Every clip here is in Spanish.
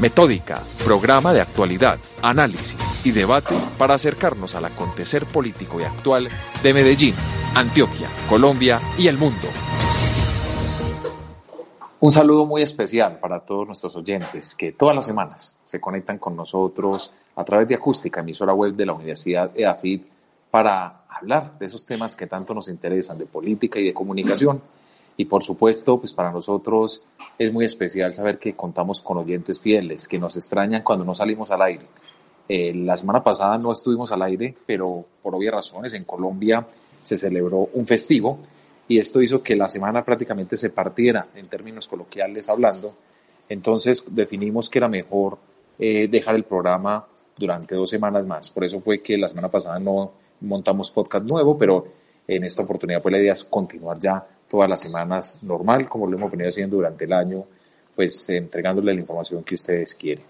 Metódica, programa de actualidad, análisis y debate para acercarnos al acontecer político y actual de Medellín, Antioquia, Colombia y el mundo. Un saludo muy especial para todos nuestros oyentes que todas las semanas se conectan con nosotros a través de Acústica, emisora web de la Universidad EAFID, para hablar de esos temas que tanto nos interesan, de política y de comunicación y por supuesto, pues para nosotros es muy especial saber que contamos con oyentes fieles, que nos extrañan cuando no salimos al aire. Eh, la semana pasada no estuvimos al aire, pero por obvias razones en Colombia se celebró un festivo y esto hizo que la semana prácticamente se partiera en términos coloquiales hablando. Entonces definimos que era mejor eh, dejar el programa durante dos semanas más. Por eso fue que la semana pasada no montamos podcast nuevo, pero en esta oportunidad pues la idea es continuar ya todas las semanas normal, como lo hemos venido haciendo durante el año, pues entregándole la información que ustedes quieren.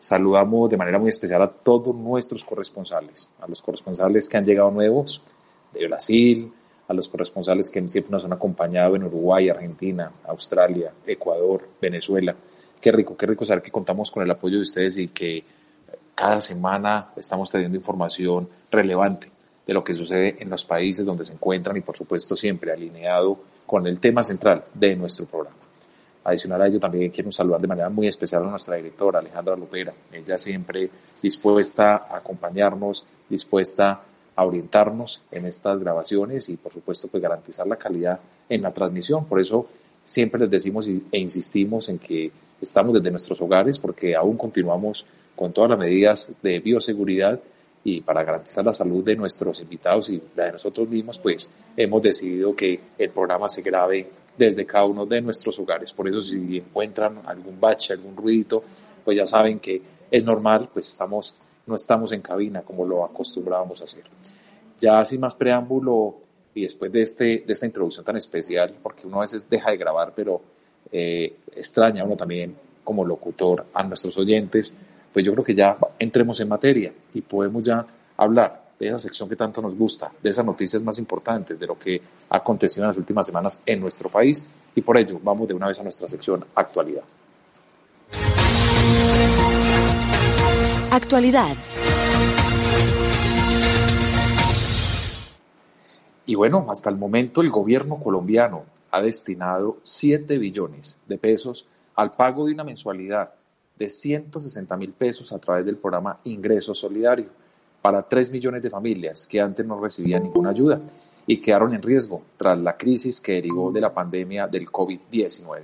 Saludamos de manera muy especial a todos nuestros corresponsales, a los corresponsales que han llegado nuevos de Brasil, a los corresponsales que siempre nos han acompañado en Uruguay, Argentina, Australia, Ecuador, Venezuela. Qué rico, qué rico saber que contamos con el apoyo de ustedes y que cada semana estamos teniendo información relevante de lo que sucede en los países donde se encuentran y por supuesto siempre alineado con el tema central de nuestro programa. Adicional a ello, también quiero saludar de manera muy especial a nuestra directora, Alejandra Lopera. Ella siempre dispuesta a acompañarnos, dispuesta a orientarnos en estas grabaciones y, por supuesto, pues garantizar la calidad en la transmisión. Por eso siempre les decimos e insistimos en que estamos desde nuestros hogares porque aún continuamos con todas las medidas de bioseguridad y para garantizar la salud de nuestros invitados y la de nosotros mismos, pues hemos decidido que el programa se grabe desde cada uno de nuestros hogares. Por eso si encuentran algún bache, algún ruidito, pues ya saben que es normal, pues estamos, no estamos en cabina como lo acostumbrábamos a hacer. Ya sin más preámbulo y después de, este, de esta introducción tan especial, porque uno a veces deja de grabar, pero eh, extraña uno también como locutor a nuestros oyentes, pues yo creo que ya entremos en materia y podemos ya hablar de esa sección que tanto nos gusta, de esas noticias más importantes, de lo que ha acontecido en las últimas semanas en nuestro país y por ello vamos de una vez a nuestra sección actualidad. Actualidad. Y bueno, hasta el momento el gobierno colombiano ha destinado 7 billones de pesos al pago de una mensualidad de 160 mil pesos a través del programa Ingreso Solidario para 3 millones de familias que antes no recibían ninguna ayuda y quedaron en riesgo tras la crisis que derivó de la pandemia del COVID-19.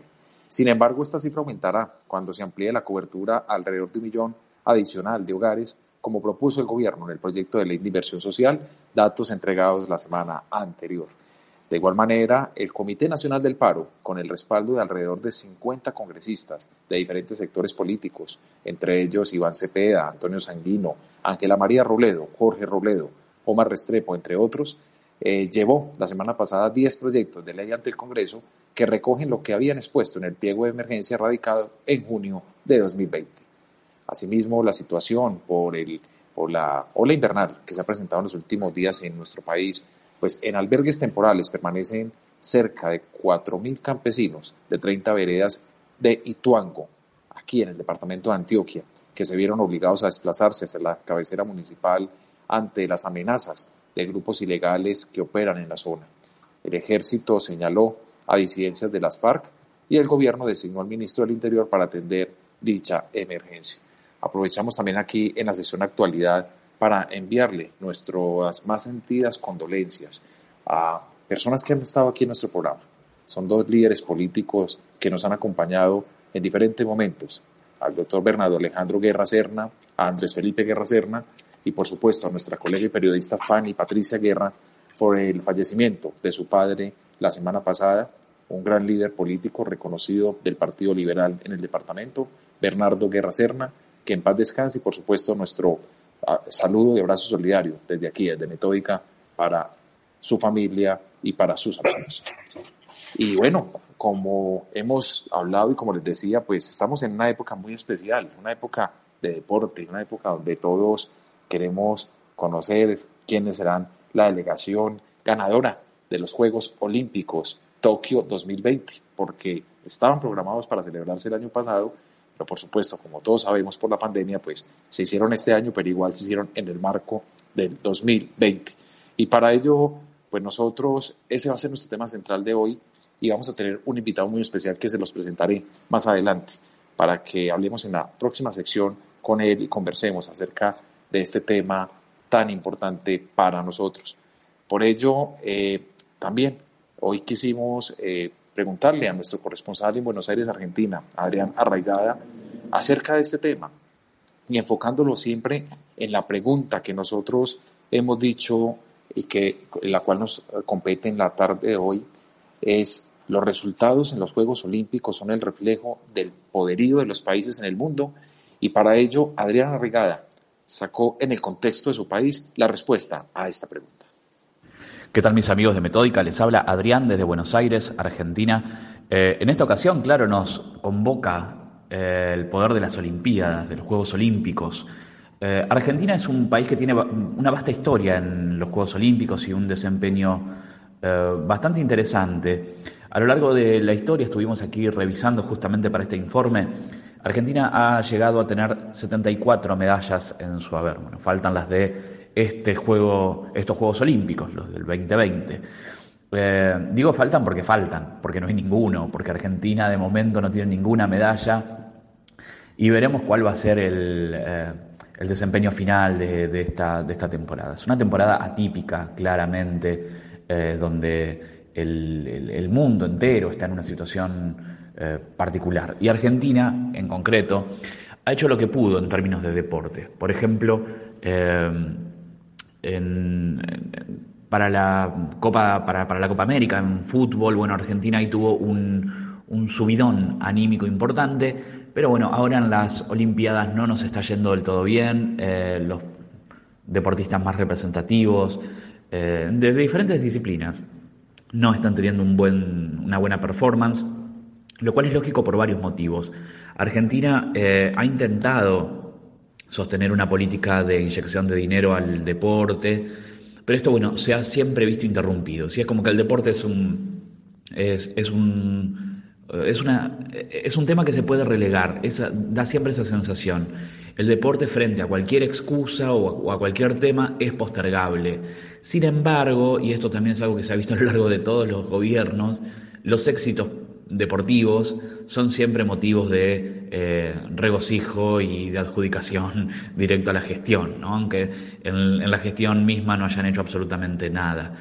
Sin embargo, esta cifra aumentará cuando se amplíe la cobertura alrededor de un millón adicional de hogares, como propuso el gobierno en el proyecto de ley de inversión social, datos entregados la semana anterior. De igual manera, el Comité Nacional del Paro, con el respaldo de alrededor de 50 congresistas de diferentes sectores políticos, entre ellos Iván Cepeda, Antonio Sanguino, Ángela María Robledo, Jorge Robledo, Omar Restrepo, entre otros, eh, llevó la semana pasada 10 proyectos de ley ante el Congreso que recogen lo que habían expuesto en el pliego de emergencia radicado en junio de 2020. Asimismo, la situación por, el, por la ola invernal que se ha presentado en los últimos días en nuestro país pues en albergues temporales permanecen cerca de 4.000 campesinos de 30 veredas de Ituango, aquí en el departamento de Antioquia, que se vieron obligados a desplazarse hacia la cabecera municipal ante las amenazas de grupos ilegales que operan en la zona. El ejército señaló a disidencias de las FARC y el gobierno designó al ministro del Interior para atender dicha emergencia. Aprovechamos también aquí en la sesión actualidad para enviarle nuestras más sentidas condolencias a personas que han estado aquí en nuestro programa. Son dos líderes políticos que nos han acompañado en diferentes momentos, al doctor Bernardo Alejandro Guerra Serna, a Andrés Felipe Guerra Serna y por supuesto a nuestra colega y periodista Fanny Patricia Guerra por el fallecimiento de su padre la semana pasada, un gran líder político reconocido del Partido Liberal en el departamento, Bernardo Guerra Serna, que en paz descanse y por supuesto nuestro saludo y abrazo solidario desde aquí, desde Metódica, para su familia y para sus amigos. Y bueno, como hemos hablado y como les decía, pues estamos en una época muy especial, una época de deporte, una época donde todos queremos conocer quiénes serán la delegación ganadora de los Juegos Olímpicos Tokio 2020, porque estaban programados para celebrarse el año pasado, pero por supuesto, como todos sabemos por la pandemia, pues se hicieron este año, pero igual se hicieron en el marco del 2020. Y para ello, pues nosotros, ese va a ser nuestro tema central de hoy, y vamos a tener un invitado muy especial que se los presentaré más adelante para que hablemos en la próxima sección con él y conversemos acerca de este tema tan importante para nosotros. Por ello, eh, también hoy quisimos eh, preguntarle a nuestro corresponsal en Buenos Aires, Argentina, Adrián Arraigada, acerca de este tema y enfocándolo siempre en la pregunta que nosotros hemos dicho y que la cual nos compete en la tarde de hoy, es los resultados en los Juegos Olímpicos son el reflejo del poderío de los países en el mundo y para ello Adriana Rigada sacó en el contexto de su país la respuesta a esta pregunta. ¿Qué tal mis amigos de Metódica? Les habla Adrián desde Buenos Aires, Argentina. Eh, en esta ocasión, claro, nos convoca eh, el poder de las Olimpiadas, de los Juegos Olímpicos. Eh, Argentina es un país que tiene una vasta historia en los Juegos Olímpicos y un desempeño bastante interesante. A lo largo de la historia estuvimos aquí revisando justamente para este informe. Argentina ha llegado a tener 74 medallas en su haber. Bueno, faltan las de este juego, estos Juegos Olímpicos, los del 2020. Eh, digo faltan porque faltan, porque no hay ninguno, porque Argentina de momento no tiene ninguna medalla y veremos cuál va a ser el, eh, desempeño final de, esta, de esta temporada. Es una temporada atípica, claramente, eh, donde el, mundo entero está en una situación particular. Y Argentina, en concreto, ha hecho lo que pudo en términos de deporte. Por ejemplo, eh, para, la Copa, para, la Copa América, en fútbol, bueno, Argentina ahí tuvo un, subidón anímico importante, pero bueno, ahora en las Olimpiadas no nos está yendo del todo bien. Eh, los deportistas más representativos, de diferentes disciplinas, no están teniendo un buen, una buena performance, lo cual es lógico por varios motivos. Argentina eh, ha intentado sostener una política de inyección de dinero al deporte, pero esto, bueno, se ha siempre visto interrumpido. Si es como que el deporte es un, es, es un, es una, es un tema que se puede relegar, da siempre esa sensación. El deporte frente a cualquier excusa o a cualquier tema es postergable. Sin embargo, y esto también es algo que se ha visto a lo largo de todos los gobiernos, los éxitos deportivos son siempre motivos de eh, regocijo y de adjudicación directo a la gestión, aunque en, la gestión misma no hayan hecho absolutamente nada.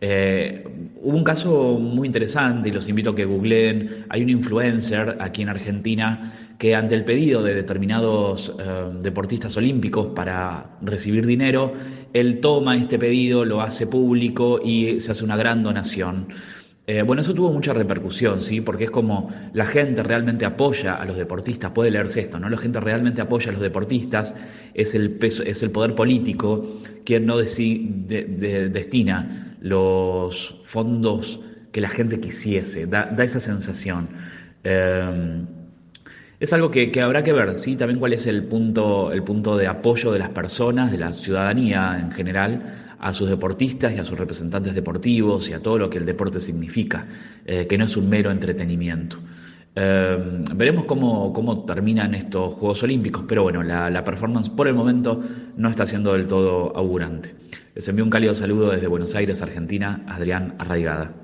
Eh, hubo un caso muy interesante y los invito a que googleen. Hay un influencer aquí en Argentina que ante el pedido de determinados eh, deportistas olímpicos para recibir dinero, él toma este pedido, lo hace público y se hace una gran donación. Eh, bueno, eso tuvo mucha repercusión, ¿sí? Porque es como la gente realmente apoya a los deportistas, puede leerse esto, ¿no? La gente realmente apoya a los deportistas, es el, peso, es el poder político quien no destina los fondos que la gente quisiese, da, esa sensación. Eh, es algo que, habrá que ver, ¿sí? También cuál es el punto, el punto de apoyo de las personas, de la ciudadanía en general, a sus deportistas y a sus representantes deportivos y a todo lo que el deporte significa, eh, que no es un mero entretenimiento. Eh, veremos cómo, cómo, terminan estos Juegos Olímpicos, pero bueno, la, la, performance por el momento no está siendo del todo augurante. Les envío un cálido saludo desde Buenos Aires, Argentina, Adrián Arraigada.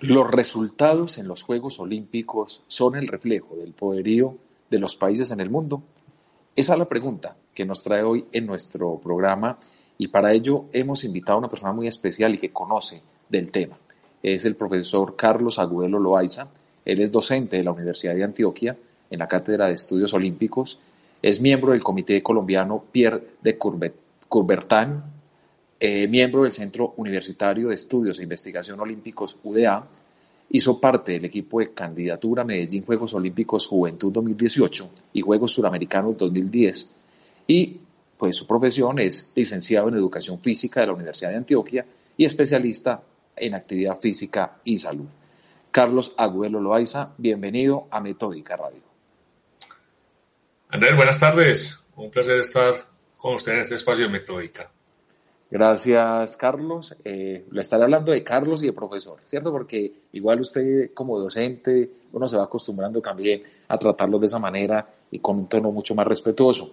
Los resultados en los Juegos Olímpicos son el reflejo del poderío de los países en el mundo. Esa es la pregunta que nos trae hoy en nuestro programa y para ello hemos invitado a una persona muy especial y que conoce del tema. Es el profesor Carlos Agudelo Loaiza. Él es docente de la Universidad de Antioquia en la Cátedra de Estudios Olímpicos. Es miembro del Comité Colombiano Pierre de Coubertin eh, miembro del Centro Universitario de Estudios e Investigación Olímpicos UDA, hizo parte del equipo de candidatura Medellín Juegos Olímpicos Juventud 2018 y Juegos Suramericanos 2010 y pues su profesión es licenciado en Educación Física de la Universidad de Antioquia y especialista en actividad física y salud. Carlos Agüelo Loaiza, bienvenido a Metódica Radio. Andrés, buenas tardes. Un placer estar con usted en este espacio de Metódica. Gracias, Carlos. Eh, le estaré hablando de Carlos y de profesor, ¿cierto? Porque igual usted como docente, uno se va acostumbrando también a tratarlo de esa manera y con un tono mucho más respetuoso.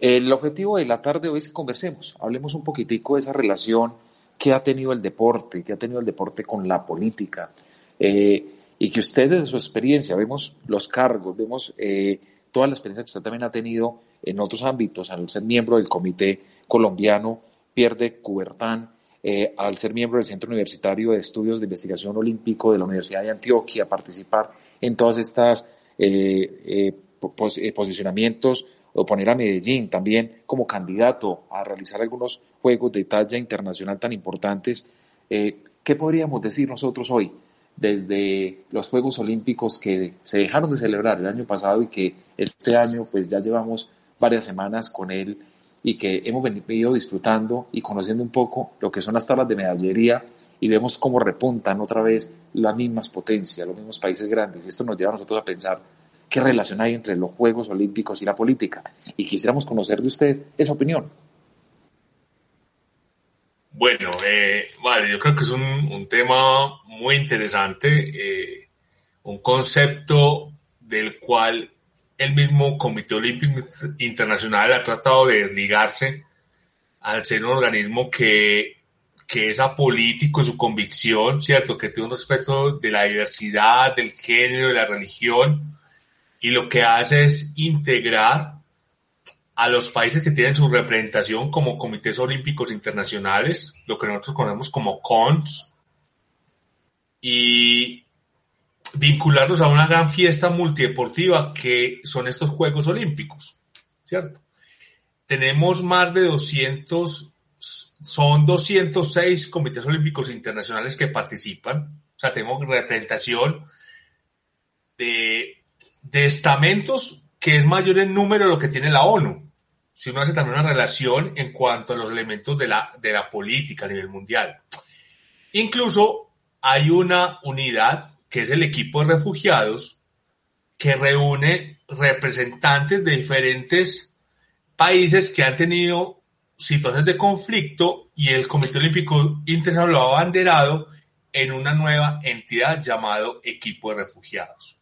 El objetivo de la tarde hoy es que conversemos, hablemos un poquitico de esa relación que ha tenido el deporte, que ha tenido el deporte con la política, eh, y que usted desde su experiencia, vemos los cargos, vemos eh, toda la experiencia que usted también ha tenido en otros ámbitos, al ser miembro del Comité Colombiano pierde Cubertán eh, al ser miembro del Centro Universitario de Estudios de Investigación Olímpico de la Universidad de Antioquia, participar en todas estas eh, eh, posicionamientos o poner a Medellín también como candidato a realizar algunos juegos de talla internacional tan importantes. ¿Qué podríamos decir nosotros hoy desde los Juegos Olímpicos que se dejaron de celebrar el año pasado y que este año pues ya llevamos varias semanas con él y que hemos venido disfrutando y conociendo un poco lo que son las tablas de medallería y vemos cómo repuntan otra vez las mismas potencias, los mismos países grandes. Esto nos lleva a nosotros a pensar qué relación hay entre los Juegos Olímpicos y la política. Y quisiéramos conocer de usted esa opinión. Bueno, eh, vale, yo creo que es un, tema muy interesante, eh, un concepto del cual el mismo Comité Olímpico Internacional ha tratado de desligarse al ser un organismo que, que es apolítico en su convicción, ¿cierto? Que tiene un respeto de la diversidad, del género, de la religión, y lo que hace es integrar a los países que tienen su representación como comités olímpicos internacionales, lo que nosotros conocemos como CONS, y vincularlos a una gran fiesta multideportiva que son estos Juegos Olímpicos, ¿cierto? Tenemos más de 200, son 206 comités olímpicos internacionales que participan, o sea, tenemos representación de, estamentos que es mayor en número de lo que tiene la ONU. Si uno hace también una relación en cuanto a los elementos de la, de la política a nivel mundial. Incluso hay una unidad que es el equipo de refugiados, que reúne representantes de diferentes países que han tenido situaciones de conflicto y el Comité Olímpico Internacional lo ha abanderado en una nueva entidad llamado Equipo de Refugiados.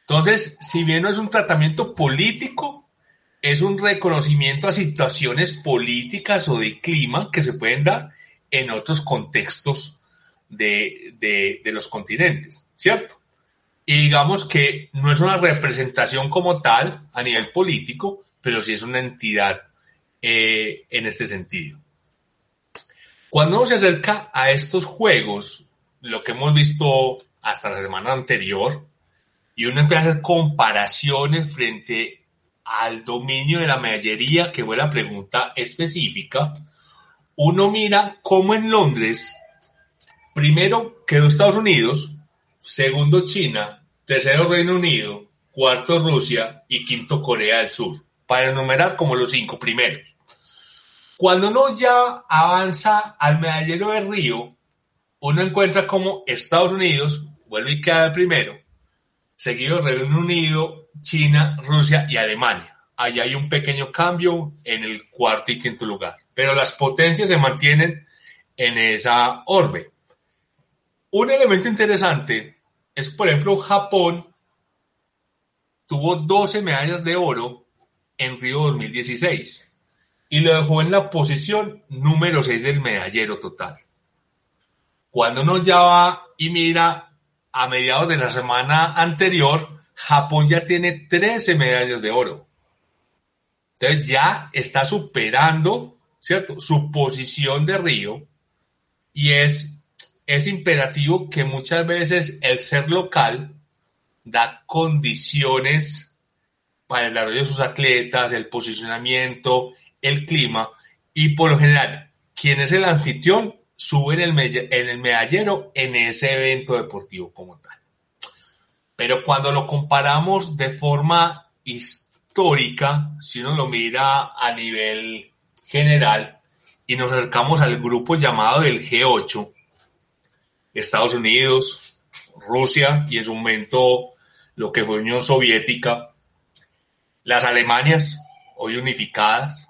Entonces, si bien no es un tratamiento político, es un reconocimiento a situaciones políticas o de clima que se pueden dar en otros contextos de, los continentes, ¿cierto? Y digamos que no es una representación como tal a nivel político, pero sí es una entidad eh, en este sentido. Cuando uno se acerca a estos juegos, lo que hemos visto hasta la semana anterior, y uno empieza a hacer comparaciones frente al dominio de la medallería, que fue la pregunta específica, uno mira cómo en Londres Primero quedó Estados Unidos, segundo China, tercero Reino Unido, cuarto Rusia. Y quinto Corea del Sur, para enumerar como los cinco primeros. Cuando uno ya avanza al medallero de Río, uno encuentra como Estados Unidos vuelve y queda el primero, seguido Reino Unido, China, Rusia y Alemania. Allí hay un pequeño cambio en el cuarto y quinto lugar, pero las potencias se mantienen en esa orbe. Un elemento interesante es, por ejemplo, Japón tuvo 12 medallas de oro en Río 2016 y lo dejó en la posición número 6 del medallero total. Cuando uno ya va y mira a mediados de la semana anterior, Japón ya tiene 13 medallas de oro. Entonces ya está superando, ¿cierto? Su posición de Río y es, es imperativo que muchas veces el ser local da condiciones para el desarrollo de sus atletas, el posicionamiento, el clima y por lo general, quien es el anfitrión sube en el, el medallero en ese evento deportivo como tal. Pero cuando lo comparamos de forma histórica, si uno lo mira a nivel general y nos acercamos al grupo llamado del G8, Estados Unidos, Rusia y en su momento lo que fue Unión Soviética, las Alemanias, hoy unificadas,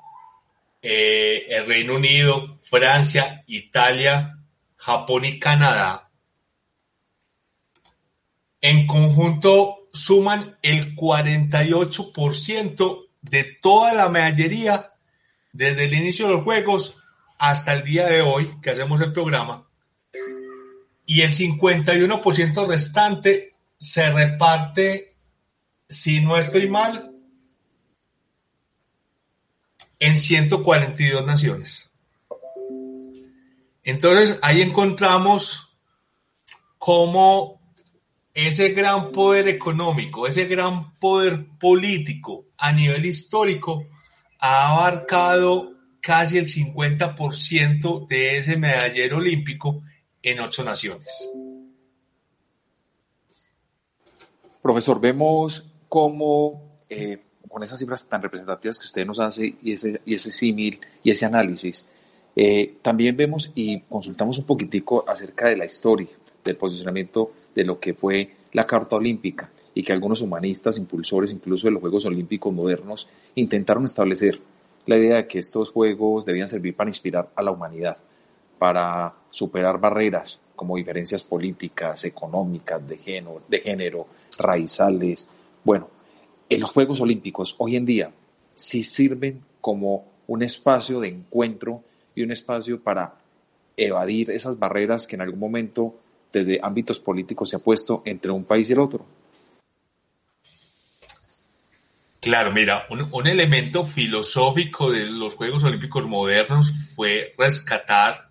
eh, el Reino Unido, Francia, Italia, Japón y Canadá, en conjunto suman el 48% de toda la medallería desde el inicio de los Juegos hasta el día de hoy que hacemos el programa. Y el 51% restante se reparte, si no estoy mal, en 142 naciones. Entonces ahí encontramos cómo ese gran poder económico, ese gran poder político a nivel histórico ha abarcado casi el 50% de ese medallero olímpico en ocho naciones. Profesor, vemos cómo eh, con esas cifras tan representativas que usted nos hace y ese, y ese símil y ese análisis, eh, también vemos y consultamos un poquitico acerca de la historia, del posicionamiento de lo que fue la Carta Olímpica y que algunos humanistas, impulsores incluso de los Juegos Olímpicos modernos, intentaron establecer la idea de que estos Juegos debían servir para inspirar a la humanidad, para superar barreras como diferencias políticas, económicas, de género, de género raizales. Bueno, en los Juegos Olímpicos hoy en día sí sirven como un espacio de encuentro y un espacio para evadir esas barreras que en algún momento desde ámbitos políticos se ha puesto entre un país y el otro. Claro, mira, un, un, elemento filosófico de los Juegos Olímpicos modernos fue rescatar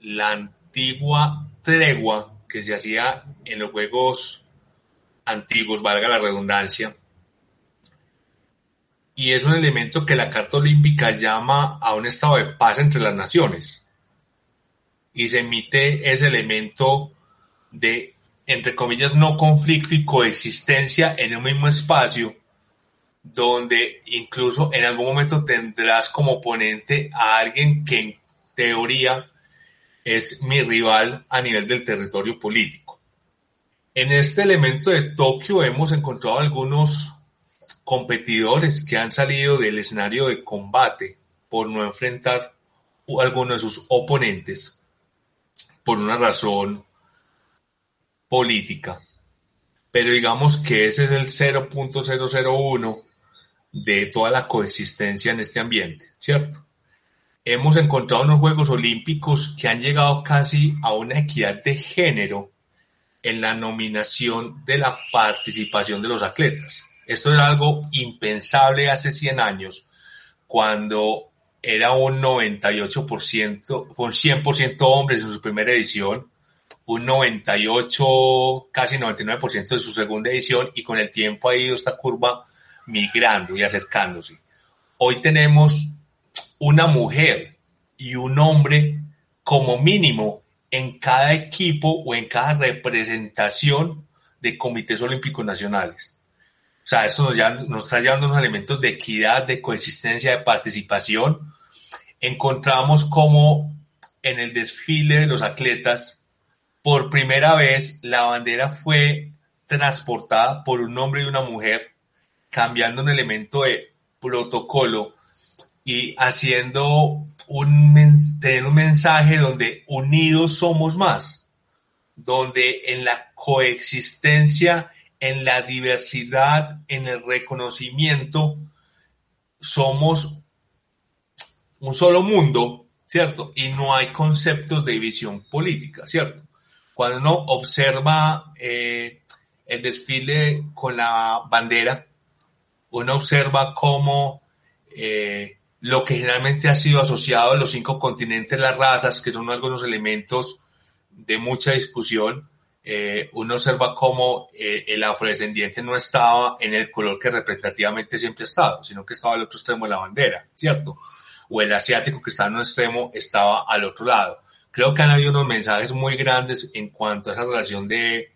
la antigua tregua que se hacía en los Juegos antiguos, valga la redundancia. Y es un elemento que la Carta Olímpica llama a un estado de paz entre las naciones. Y se emite ese elemento de, entre comillas, no conflicto y coexistencia en un mismo espacio, donde incluso en algún momento tendrás como oponente a alguien que en teoría es mi rival a nivel del territorio político. En este elemento de Tokio hemos encontrado algunos competidores que han salido del escenario de combate por no enfrentar a alguno de sus oponentes por una razón política. Pero digamos que ese es el 0.001 de toda la coexistencia en este ambiente, ¿cierto? Hemos encontrado unos Juegos Olímpicos que han llegado casi a una equidad de género en la nominación de la participación de los atletas. Esto era algo impensable hace 100 años, cuando era un 98%, fue un 100% hombres en su primera edición, un 98, casi 99% de su segunda edición, y con el tiempo ha ido esta curva migrando y acercándose. Hoy tenemos una mujer y un hombre como mínimo en cada equipo o en cada representación de comités olímpicos nacionales. O sea, eso nos, ya, nos está llevando unos elementos de equidad, de coexistencia, de participación. Encontramos como en el desfile de los atletas, por primera vez la bandera fue transportada por un hombre y una mujer, cambiando un elemento de protocolo y haciendo un, tener un mensaje donde unidos somos más, donde en la coexistencia, en la diversidad, en el reconocimiento, somos un solo mundo ¿cierto? Y no hay conceptos de visión política, ¿cierto? Cuando uno observa eh, el desfile con la bandera, uno observa cómo eh, lo que generalmente ha sido asociado a los cinco continentes, las razas, que son algunos elementos de mucha discusión, eh, uno observa cómo eh, el afrodescendiente no estaba en el color que representativamente siempre ha estado, sino que estaba al otro extremo de la bandera, ¿cierto? O el asiático que estaba en un extremo estaba al otro lado. Creo que han habido unos mensajes muy grandes en cuanto a esa relación de,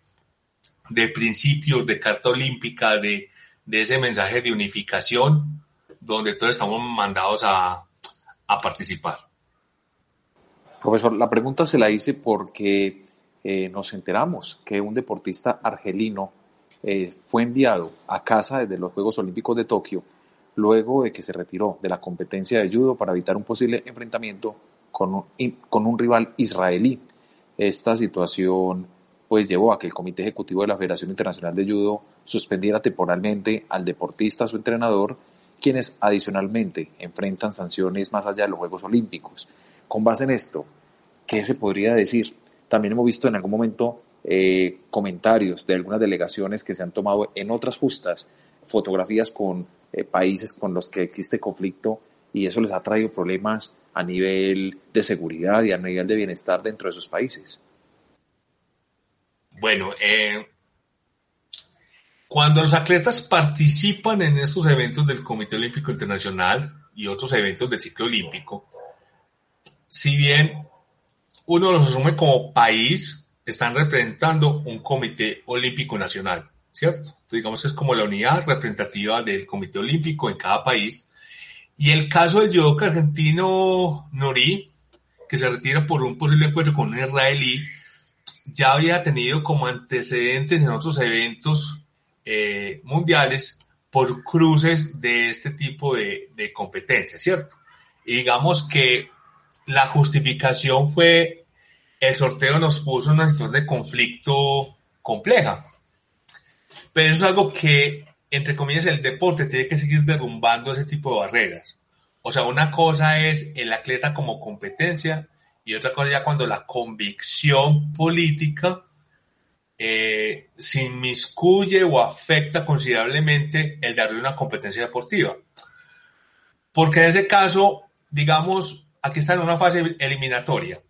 de principios, de carta olímpica, de, de ese mensaje de unificación, donde todos estamos mandados a, a participar. Profesor, la pregunta se la hice porque eh, nos enteramos que un deportista argelino eh, fue enviado a casa desde los Juegos Olímpicos de Tokio luego de que se retiró de la competencia de judo para evitar un posible enfrentamiento con un, con un rival israelí. Esta situación pues llevó a que el Comité Ejecutivo de la Federación Internacional de Judo suspendiera temporalmente al deportista, su entrenador, quienes adicionalmente enfrentan sanciones más allá de los Juegos Olímpicos. Con base en esto, ¿qué se podría decir? También hemos visto en algún momento eh, comentarios de algunas delegaciones que se han tomado en otras justas, fotografías con eh, países con los que existe conflicto y eso les ha traído problemas a nivel de seguridad y a nivel de bienestar dentro de esos países. Bueno, eh, cuando los atletas participan en estos eventos del Comité Olímpico Internacional y otros eventos del ciclo olímpico, si bien uno los asume como país, están representando un Comité Olímpico Nacional, ¿cierto? Entonces, digamos que es como la unidad representativa del Comité Olímpico en cada país. Y el caso del judoka argentino Nori, que se retira por un posible encuentro con un israelí, ya había tenido como antecedentes en otros eventos eh, mundiales por cruces de este tipo de, de competencias, ¿cierto? Y digamos que la justificación fue el sorteo nos puso en una situación de conflicto compleja. Pero eso es algo que, entre comillas, el deporte tiene que seguir derrumbando ese tipo de barreras. O sea, una cosa es el atleta como competencia y otra cosa ya cuando la convicción política eh, se inmiscuye o afecta considerablemente el darle una competencia deportiva. Porque en ese caso, digamos, aquí está en una fase eliminatoria.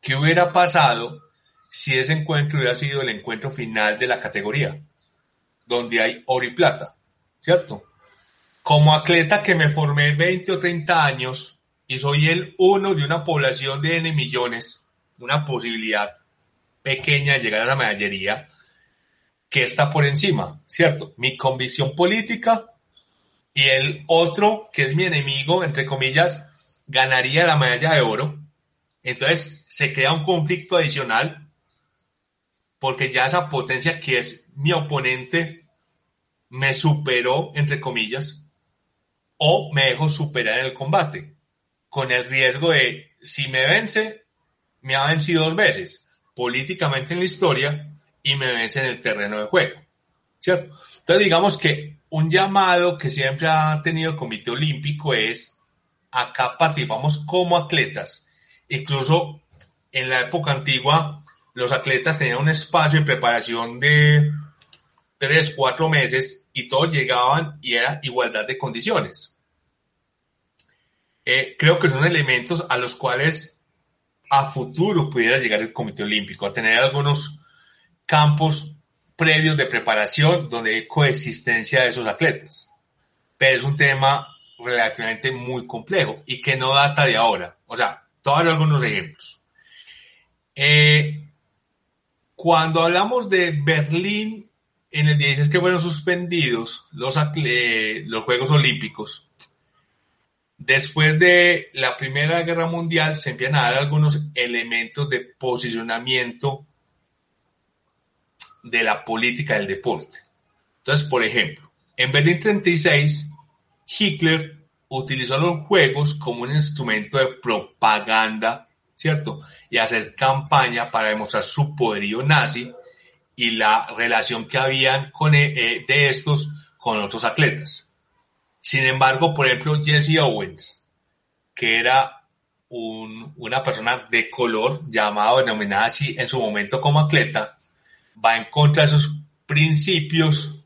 ¿Qué hubiera pasado si ese encuentro hubiera sido el encuentro final de la categoría? Donde hay oro y plata, ¿cierto? Como atleta que me formé 20 o 30 años y soy el uno de una población de N millones, una posibilidad pequeña de llegar a la medallería, que está por encima, ¿cierto? Mi convicción política y el otro, que es mi enemigo, entre comillas, ganaría la medalla de oro. Entonces se crea un conflicto adicional porque ya esa potencia que es mi oponente me superó, entre comillas, o me dejo superar en el combate, con el riesgo de, si me vence, me ha vencido dos veces políticamente en la historia y me vence en el terreno de juego. ¿Cierto? Entonces digamos que un llamado que siempre ha tenido el Comité Olímpico es, acá participamos como atletas. Incluso en la época antigua, los atletas tenían un espacio de preparación de tres, cuatro meses y todos llegaban y era igualdad de condiciones. Eh, creo que son elementos a los cuales a futuro pudiera llegar el Comité Olímpico, a tener algunos campos previos de preparación donde hay coexistencia de esos atletas. Pero es un tema relativamente muy complejo y que no data de ahora. O sea, todavía algunos ejemplos. Eh, cuando hablamos de Berlín, en el 16 que fueron suspendidos los, los Juegos Olímpicos, Después de la Primera Guerra Mundial se empiezan a dar algunos elementos de posicionamiento de la política del deporte. Entonces, por ejemplo, en Berlín 36, Hitler utilizó los juegos como un instrumento de propaganda, ¿cierto? Y hacer campaña para demostrar su poderío nazi y la relación que habían con, eh, de estos con otros atletas. Sin embargo, por ejemplo, Jesse Owens, que era un, una persona de color llamado, denominada así en su momento como atleta, va en contra de esos principios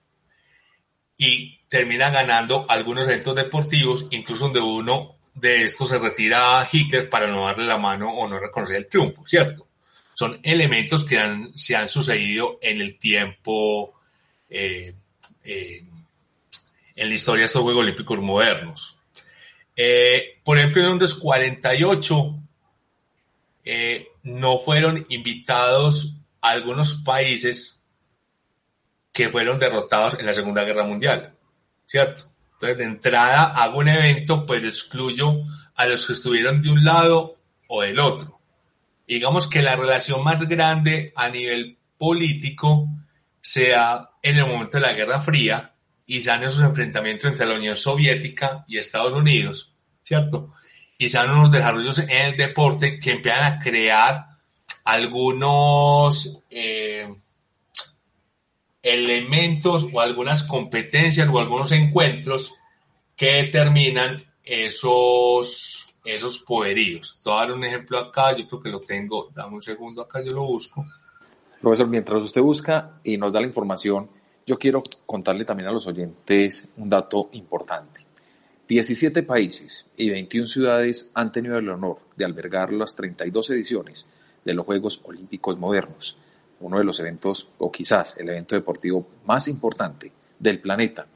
y termina ganando algunos eventos deportivos, incluso donde uno de estos se retira a Hitler para no darle la mano o no reconocer el triunfo, ¿cierto? Son elementos que han, se han sucedido en el tiempo, eh, eh, en la historia de estos Juegos Olímpicos modernos. Eh, por ejemplo, en Londres 48 no fueron invitados algunos países que fueron derrotados en la Segunda Guerra Mundial, ¿cierto? Entonces, de entrada hago un evento, pues excluyo a los que estuvieron de un lado o del otro. Digamos que la relación más grande a nivel político sea en el momento de la Guerra Fría y sean esos enfrentamientos entre la Unión Soviética y Estados Unidos, ¿cierto? Y sean unos desarrollos en el deporte que empiezan a crear algunos eh, elementos o algunas competencias o algunos encuentros que determinan esos, esos poderíos. Te voy un ejemplo acá, yo creo que lo tengo, dame un segundo acá, yo lo busco. Profesor, mientras usted busca y nos da la información, yo quiero contarle también a los oyentes un dato importante. 17 países y 21 ciudades han tenido el honor de albergar las 32 ediciones de los Juegos Olímpicos Modernos, uno de los eventos, o quizás el evento deportivo más importante del planeta.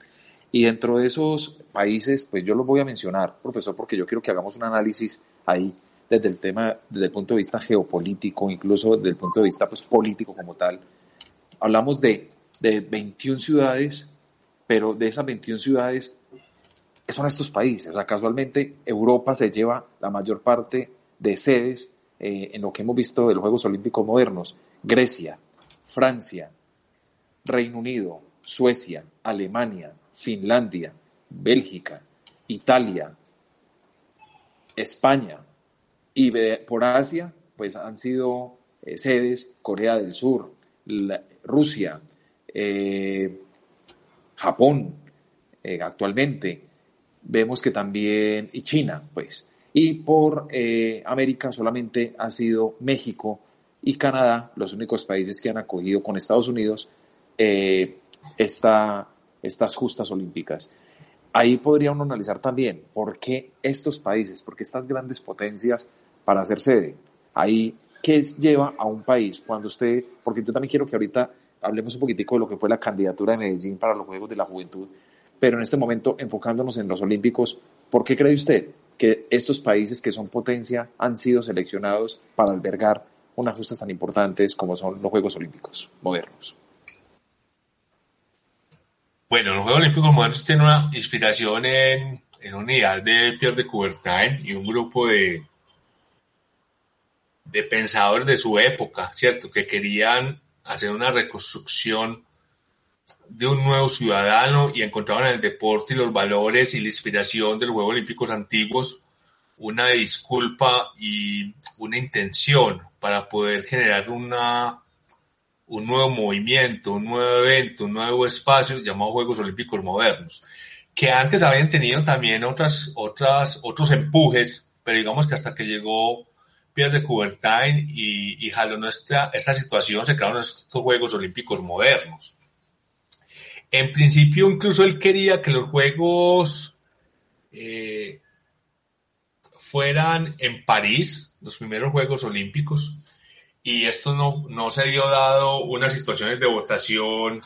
Y dentro de esos países, pues yo los voy a mencionar, profesor, porque yo quiero que hagamos un análisis ahí desde el tema, desde el punto de vista geopolítico, incluso desde el punto de vista pues, político como tal. Hablamos de, de 21 ciudades, pero de esas 21 ciudades son estos países. O sea, casualmente Europa se lleva la mayor parte de sedes eh, en lo que hemos visto de los Juegos Olímpicos modernos, Grecia, Francia, Reino Unido, Suecia, Alemania, Finlandia, Bélgica, Italia, España y por Asia, pues han sido eh, sedes Corea del Sur, Rusia, eh, Japón, actualmente. Vemos que también, y China, pues. Y por eh, América solamente ha sido México y Canadá los únicos países que han acogido con Estados Unidos eh, estas justas olímpicas. Ahí podría uno analizar también por qué estos países, por qué estas grandes potencias para hacer sede. Ahí, ¿qué lleva a un país cuando usted, porque yo también quiero que ahorita hablemos un poquitico de lo que fue la candidatura de Medellín para los Juegos de la Juventud, pero en este momento enfocándonos en los Olímpicos, ¿por qué cree usted que estos países que son potencia han sido seleccionados para albergar unas justas tan importantes como son los Juegos Olímpicos modernos. Bueno, los Juegos Olímpicos modernos tienen una inspiración en, en unidad de Pierre de Coubertin y un grupo de, de pensadores de su época, ¿cierto? Que querían hacer una reconstrucción de un nuevo ciudadano y encontraban en el deporte y los valores y la inspiración de los Juegos Olímpicos antiguos una disculpa y una intención para poder generar una, un nuevo movimiento, un nuevo evento, un nuevo espacio llamado Juegos Olímpicos Modernos, que antes habían tenido también otras, otras, otros empujes, pero digamos que hasta que llegó Pierre de Coubertin y, y jaló nuestra, esta situación, se crearon estos Juegos Olímpicos Modernos. En principio, incluso él quería que los Juegos eh, fueran en París, los primeros Juegos Olímpicos, y esto no, no se dio dado unas situaciones de votación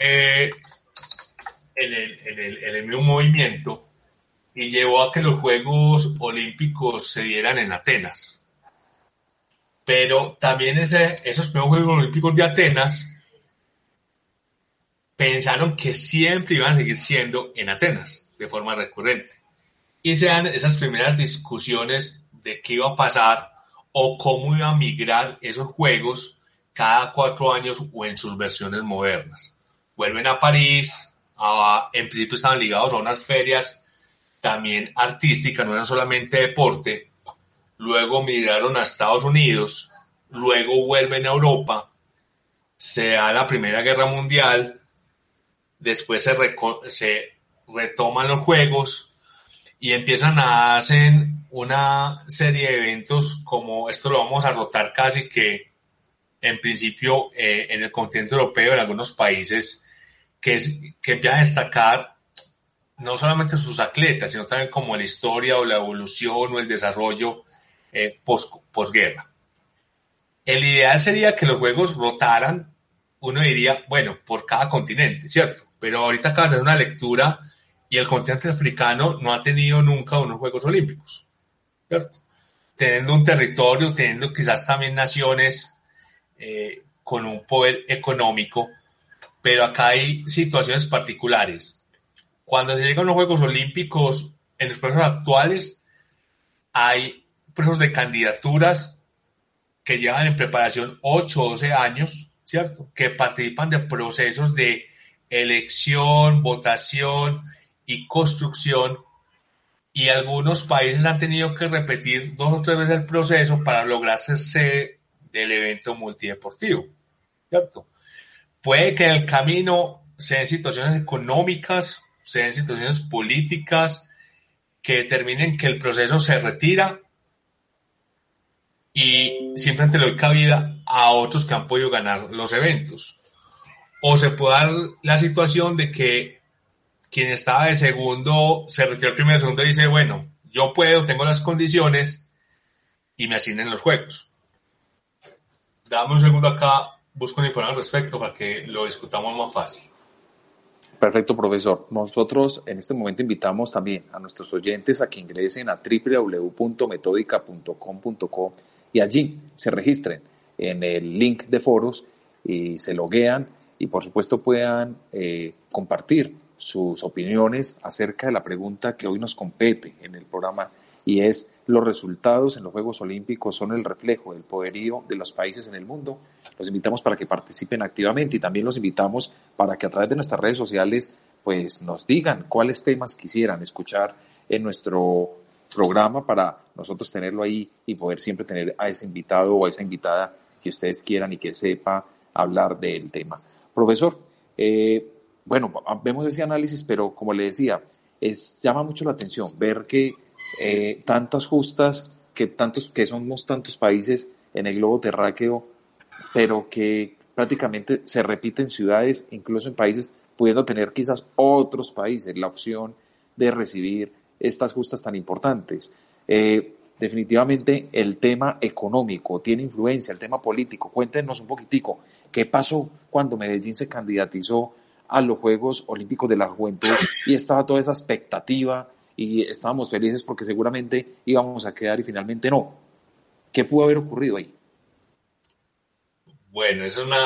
eh, en el mismo movimiento y llevó a que los Juegos Olímpicos se dieran en Atenas. Pero también ese, esos primeros Juegos Olímpicos de Atenas pensaron que siempre iban a seguir siendo en Atenas, de forma recurrente. Y se dan esas primeras discusiones de qué iba a pasar o cómo iba a migrar esos juegos cada cuatro años o en sus versiones modernas. Vuelven a París, en principio estaban ligados a unas ferias también artísticas, no eran solamente deporte, luego migraron a Estados Unidos, luego vuelven a Europa, se da la Primera Guerra Mundial, después se, se retoman los juegos y empiezan a hacer una serie de eventos como esto lo vamos a rotar casi que en principio eh, en el continente europeo, en algunos países, que, es, que empiezan a destacar no solamente sus atletas, sino también como la historia o la evolución o el desarrollo eh, posguerra. el ideal sería que los juegos rotaran, uno diría, bueno, por cada continente, ¿cierto? Pero ahorita acaba de una lectura y el continente africano no ha tenido nunca unos Juegos Olímpicos, ¿cierto? Teniendo un territorio, teniendo quizás también naciones eh, con un poder económico, pero acá hay situaciones particulares. Cuando se llegan a los Juegos Olímpicos, en los procesos actuales, hay procesos de candidaturas que llevan en preparación 8 o 12 años, ¿cierto? Que participan de procesos de elección, votación y construcción y algunos países han tenido que repetir dos o tres veces el proceso para lograrse sede del evento multideportivo, ¿cierto? Puede que en el camino sean situaciones económicas, sean situaciones políticas que determinen que el proceso se retira y simplemente le doy cabida a otros que han podido ganar los eventos. O se puede dar la situación de que quien estaba de segundo se retiró el primer segundo y dice, bueno, yo puedo, tengo las condiciones y me asignen los juegos. Dame un segundo acá, busco una información al respecto para que lo discutamos más fácil. Perfecto, profesor. Nosotros en este momento invitamos también a nuestros oyentes a que ingresen a www.metodica.com.co y allí se registren en el link de foros y se loguean y por supuesto puedan eh, compartir sus opiniones acerca de la pregunta que hoy nos compete en el programa y es los resultados en los Juegos Olímpicos son el reflejo del poderío de los países en el mundo. Los invitamos para que participen activamente y también los invitamos para que a través de nuestras redes sociales pues nos digan cuáles temas quisieran escuchar en nuestro programa para nosotros tenerlo ahí y poder siempre tener a ese invitado o a esa invitada que ustedes quieran y que sepa hablar del tema. Profesor, eh, bueno, vemos ese análisis, pero como le decía, es, llama mucho la atención ver que eh, tantas justas, que, tantos, que somos tantos países en el globo terráqueo, pero que prácticamente se repiten ciudades, incluso en países pudiendo tener quizás otros países la opción de recibir estas justas tan importantes. Eh, definitivamente el tema económico tiene influencia, el tema político. Cuéntenos un poquitico, ¿qué pasó cuando Medellín se candidatizó a los Juegos Olímpicos de la Juventud y estaba toda esa expectativa y estábamos felices porque seguramente íbamos a quedar y finalmente no? ¿Qué pudo haber ocurrido ahí? Bueno, es una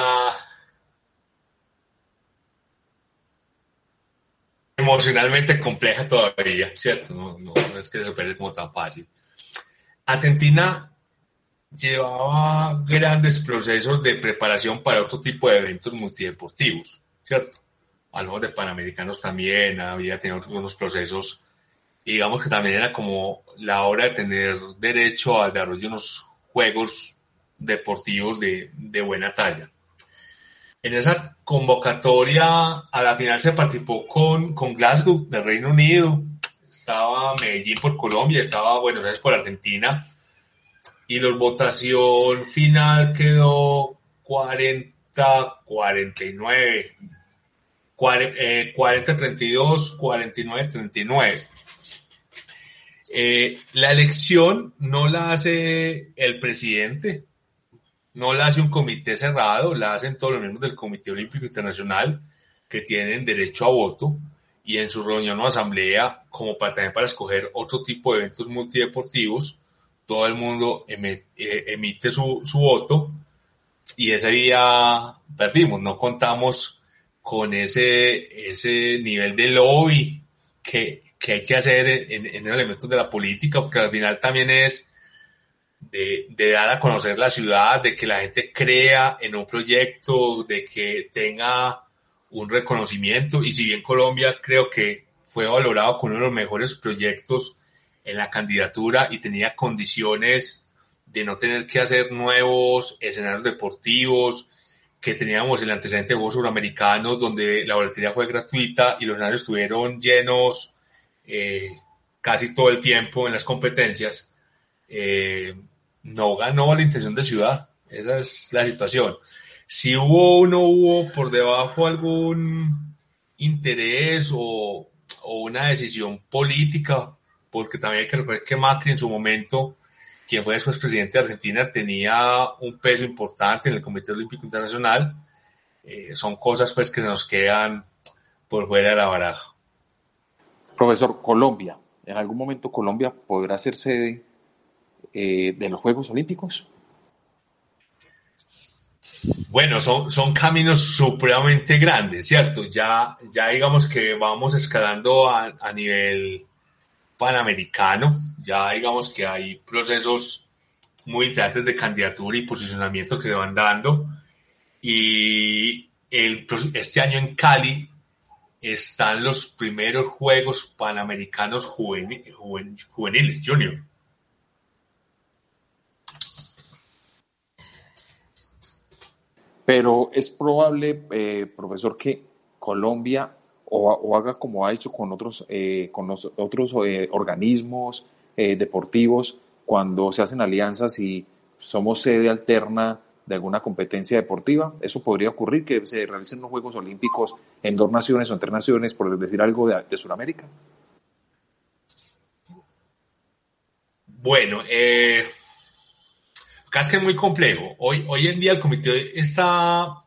emocionalmente compleja todavía, ¿cierto? No, no, es que se supere como tan fácil. Argentina llevaba grandes procesos de preparación para otro tipo de eventos multideportivos, ¿cierto? Hablamos de Panamericanos también, había tenido algunos procesos, digamos que también era como la hora de tener derecho al desarrollo de unos juegos deportivos de, de buena talla. En esa convocatoria a la final se participó con, con Glasgow del Reino Unido, estaba Medellín por Colombia, estaba Buenos Aires por Argentina y la votación final quedó 40-49, 40-32, 49-39. La elección no la hace el presidente, no la hace un comité cerrado, la hacen todos los miembros del Comité Olímpico Internacional que tienen derecho a voto y en su reunión o asamblea, como para también para escoger otro tipo de eventos multideportivos, todo el mundo eh, emite su, voto y ese día perdimos, no contamos con ese nivel de lobby que, que hay que hacer en, en elementos de la política, porque al final también es de, de, dar a conocer la ciudad, de que la gente crea en un proyecto, de que tenga un reconocimiento. Y si bien Colombia creo que fue valorado con uno de los mejores proyectos en la candidatura y tenía condiciones de no tener que hacer nuevos escenarios deportivos, que teníamos el antecedente de Juegos Suramericanos donde la boletería fue gratuita y los escenarios estuvieron llenos eh, casi todo el tiempo en las competencias eh, no ganó la intención de ciudad. Esa es la situación. Si hubo o no hubo por debajo algún interés o, o una decisión política, porque también hay que recordar que Macri en su momento, quien fue después presidente de Argentina, tenía un peso importante en el Comité Olímpico Internacional. Eh, son cosas pues que se nos quedan por fuera de la baraja. Profesor, Colombia, ¿en algún momento Colombia podrá ser sede eh, de los Juegos Olímpicos? Bueno, son, son caminos supremamente grandes, ¿cierto? Ya, ya digamos que vamos escalando a, a nivel panamericano, ya digamos que hay procesos muy interesantes de candidatura y posicionamientos que se van dando. Y el, este año en Cali están los primeros Juegos Panamericanos juveniles, junior. Pero es probable, eh, profesor, que Colombia o, haga como ha hecho con otros, eh, con los, otros eh, organismos deportivos cuando se hacen alianzas y somos sede alterna de alguna competencia deportiva. Eso podría ocurrir, que se realicen unos Juegos Olímpicos en dos naciones o en tres naciones, por decir algo de, de Sudamérica. Bueno, eh, casi que es muy complejo. Hoy, hoy en día el comité está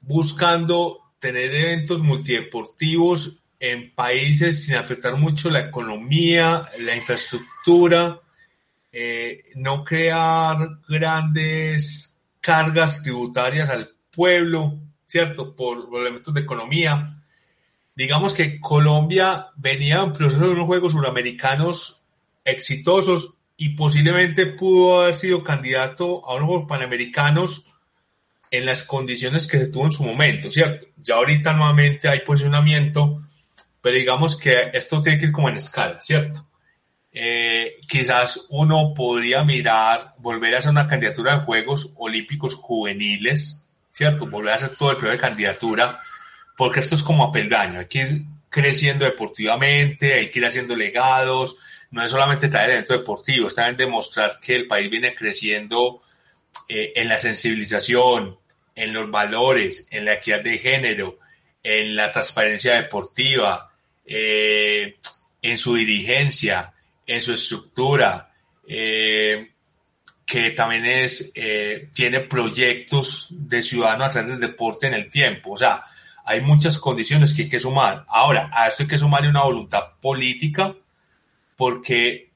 buscando tener eventos multideportivos en países sin afectar mucho la economía, la infraestructura, eh, no crear grandes cargas tributarias al pueblo, ¿cierto? Por, elementos de economía. Digamos que Colombia venía en proceso de unos Juegos Suramericanos exitosos y posiblemente pudo haber sido candidato a unos Juegos Panamericanos en las condiciones que se tuvo en su momento, ¿cierto? Ya ahorita nuevamente hay posicionamiento, pero digamos que esto tiene que ir como en escala, ¿cierto? Eh, quizás uno podría mirar, volver a hacer una candidatura de Juegos Olímpicos Juveniles, ¿cierto? Volver a hacer todo el periodo de candidatura, porque esto es como a peldaño, hay que ir creciendo deportivamente, hay que ir haciendo legados, no es solamente traer el evento deportivo, es también demostrar que el país viene creciendo eh, en la sensibilización, en los valores, en la equidad de género, en la transparencia deportiva, eh, en su dirigencia, en su estructura, eh, que también es, tiene proyectos de ciudadano a través del deporte en el tiempo. O sea, hay muchas condiciones que hay que sumar. Ahora, a eso hay que sumarle una voluntad política, porque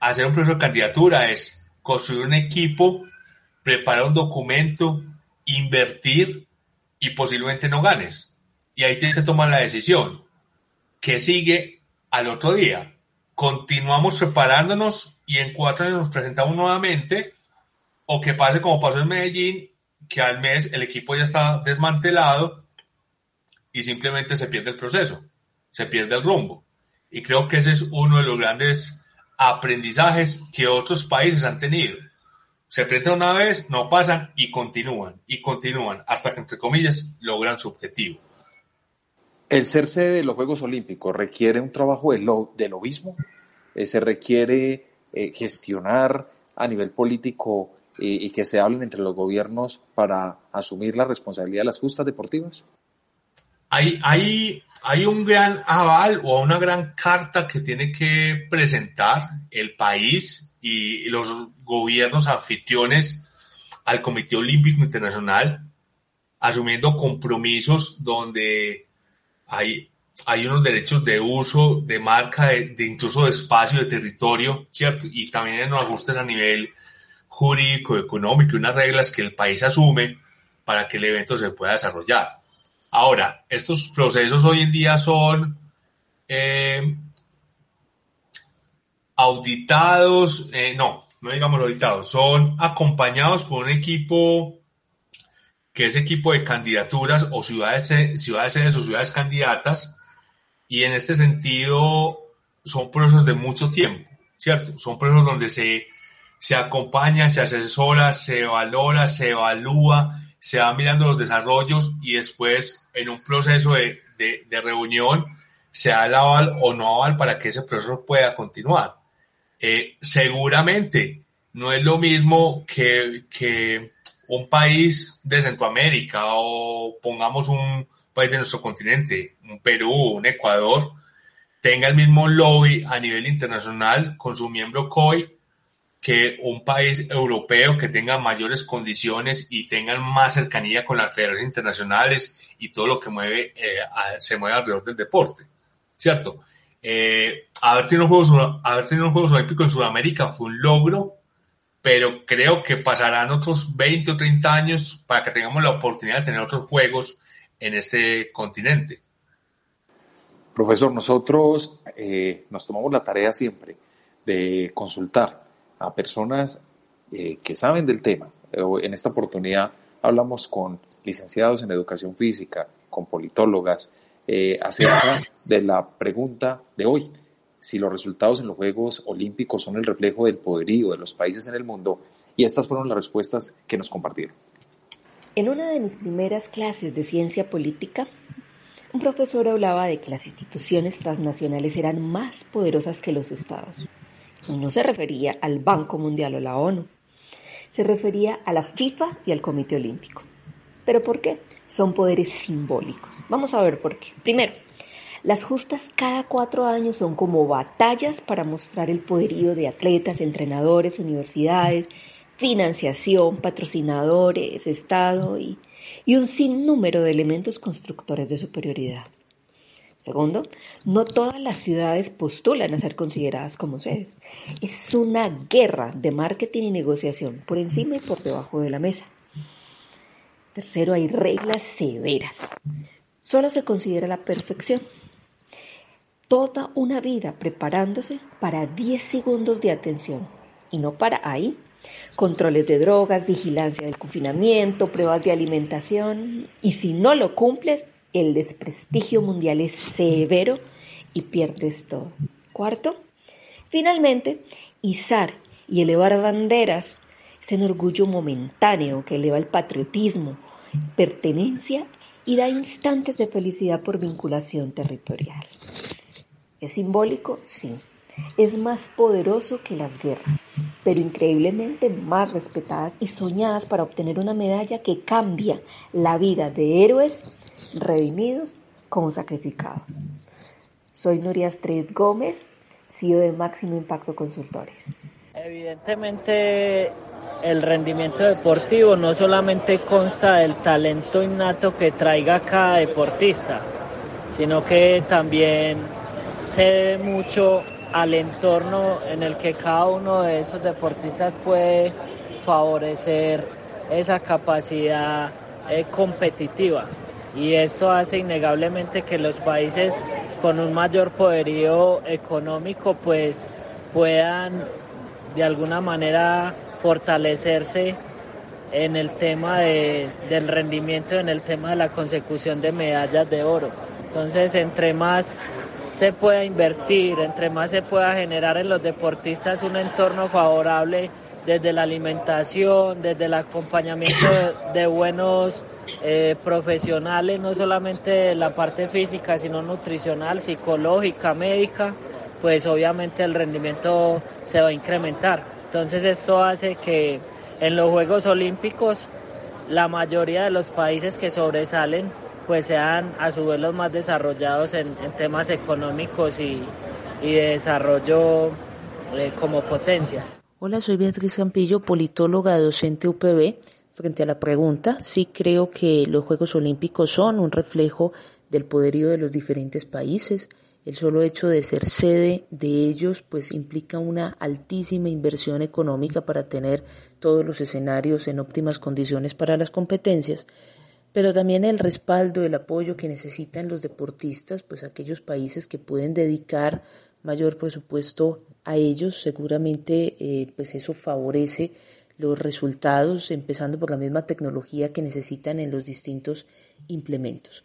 hacer un proceso de candidatura es construir un equipo preparar un documento, invertir y posiblemente no ganes. Y ahí tienes que tomar la decisión. ¿Qué sigue al otro día? ¿Continuamos preparándonos y en cuatro años nos presentamos nuevamente? ¿O que pase como pasó en Medellín, que al mes el equipo ya está desmantelado y simplemente se pierde el proceso, se pierde el rumbo? Y creo que ese es uno de los grandes aprendizajes que otros países han tenido se presentan una vez, no pasan y continúan, y continúan, hasta que, entre comillas, logran su objetivo. El ser sede de los Juegos Olímpicos requiere un trabajo de, lo, de lobismo, eh, se requiere eh, gestionar a nivel político eh, y que se hablen entre los gobiernos para asumir la responsabilidad de las justas deportivas. Hay, hay, hay un gran aval o una gran carta que tiene que presentar el país y los gobiernos anfitriones al Comité Olímpico Internacional, asumiendo compromisos donde hay, hay unos derechos de uso, de marca, de, incluso de espacio, de territorio, ¿cierto? Y también en ajustes a nivel jurídico, económico unas reglas que el país asume para que el evento se pueda desarrollar. Ahora, estos procesos hoy en día son eh, auditados, eh, no, no digamos auditados, son acompañados por un equipo que es equipo de candidaturas o ciudades, ciudades o ciudades candidatas, y en este sentido son procesos de mucho tiempo, ¿cierto? Son procesos donde se, se acompaña, se asesora, se valora, se evalúa, se va mirando los desarrollos y después en un proceso de, de reunión se da el aval o no aval para que ese proceso pueda continuar. Eh, seguramente no es lo mismo que, que un país de Centroamérica o pongamos un país de nuestro continente, un Perú, un Ecuador, tenga el mismo lobby a nivel internacional con su miembro COI que un país europeo que tenga mayores condiciones y tengan más cercanía con las federaciones internacionales y todo lo que mueve, eh, se mueve alrededor del deporte, ¿cierto? Eh, haber, tenido Juegos, haber tenido Juegos Olímpicos en Sudamérica fue un logro, pero creo que pasarán otros 20 o 30 años para que tengamos la oportunidad de tener otros Juegos en este continente. Profesor, nosotros eh, nos tomamos la tarea siempre de consultar a personas eh, que saben del tema. En esta oportunidad hablamos con licenciados en educación física, con politólogas, eh, acerca de la pregunta de hoy, si los resultados en los Juegos Olímpicos son el reflejo del poderío de los países en el mundo, y estas fueron las respuestas que nos compartieron. En una de mis primeras clases de ciencia política, un profesor hablaba de que las instituciones transnacionales eran más poderosas que los estados no se refería al Banco Mundial o la ONU, se refería a la FIFA y al Comité Olímpico. ¿Pero por qué? Son poderes simbólicos. Vamos a ver por qué. Primero, las justas cada cuatro años son como batallas para mostrar el poderío de atletas, entrenadores, universidades, financiación, patrocinadores, Estado y, y un sinnúmero de elementos constructores de superioridad. Segundo, no todas las ciudades postulan a ser consideradas como sedes. Es una guerra de marketing y negociación por encima y por debajo de la mesa. Tercero, hay reglas severas. Solo se considera la perfección. Toda una vida preparándose para 10 segundos de atención y no para ahí. Controles de drogas, vigilancia del confinamiento, pruebas de alimentación y si no lo cumples, el desprestigio mundial es severo y pierdes todo. Cuarto, finalmente, izar y elevar banderas es un orgullo momentáneo que eleva el patriotismo, pertenencia y da instantes de felicidad por vinculación territorial. ¿Es simbólico? Sí. Es más poderoso que las guerras, pero increíblemente más respetadas y soñadas para obtener una medalla que cambia la vida de héroes redimidos como sacrificados. Soy Nuria Street Gómez, CEO de Máximo Impacto Consultores. Evidentemente el rendimiento deportivo no solamente consta del talento innato que traiga cada deportista, sino que también se debe mucho al entorno en el que cada uno de esos deportistas puede favorecer esa capacidad eh, competitiva y esto hace innegablemente que los países con un mayor poderío económico pues puedan de alguna manera fortalecerse en el tema del rendimiento, en el tema de la consecución de medallas de oro. Entonces, entre más se pueda invertir, entre más se pueda generar en los deportistas un entorno favorable desde la alimentación, desde el acompañamiento de buenos eh, profesionales, no solamente la parte física, sino nutricional, psicológica, médica, pues obviamente el rendimiento se va a incrementar. Entonces esto hace que en los Juegos Olímpicos la mayoría de los países que sobresalen pues sean a su vez los más desarrollados en, temas económicos y, de desarrollo eh, como potencias. Hola, soy Beatriz Campillo, politóloga docente UPB frente a la pregunta, sí creo que los Juegos Olímpicos son un reflejo del poderío de los diferentes países. El solo hecho de ser sede de ellos pues implica una altísima inversión económica para tener todos los escenarios en óptimas condiciones para las competencias, pero también el respaldo, el apoyo que necesitan los deportistas, pues aquellos países que pueden dedicar mayor presupuesto a ellos, seguramente eh, pues eso favorece los resultados, empezando por la misma tecnología que necesitan en los distintos implementos.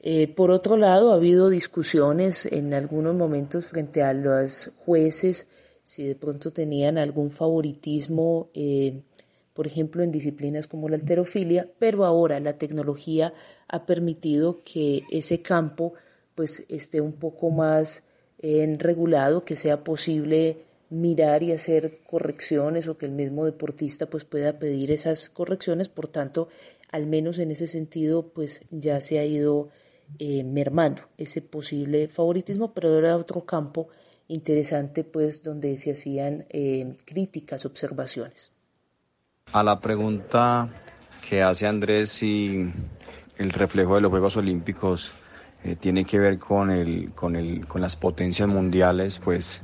Eh, por otro lado, ha habido discusiones en algunos momentos frente a los jueces, si de pronto tenían algún favoritismo, eh, por ejemplo, en disciplinas como la alterofilia, pero ahora la tecnología ha permitido que ese campo pues esté un poco más eh, regulado, que sea posible mirar y hacer correcciones o que el mismo deportista pues pueda pedir esas correcciones, por tanto, al menos en ese sentido pues ya se ha ido eh, mermando ese posible favoritismo, pero era otro campo interesante pues donde se hacían eh, críticas, observaciones. A la pregunta que hace Andrés si el reflejo de los Juegos Olímpicos eh, tiene que ver con, el, con, el, con las potencias mundiales, pues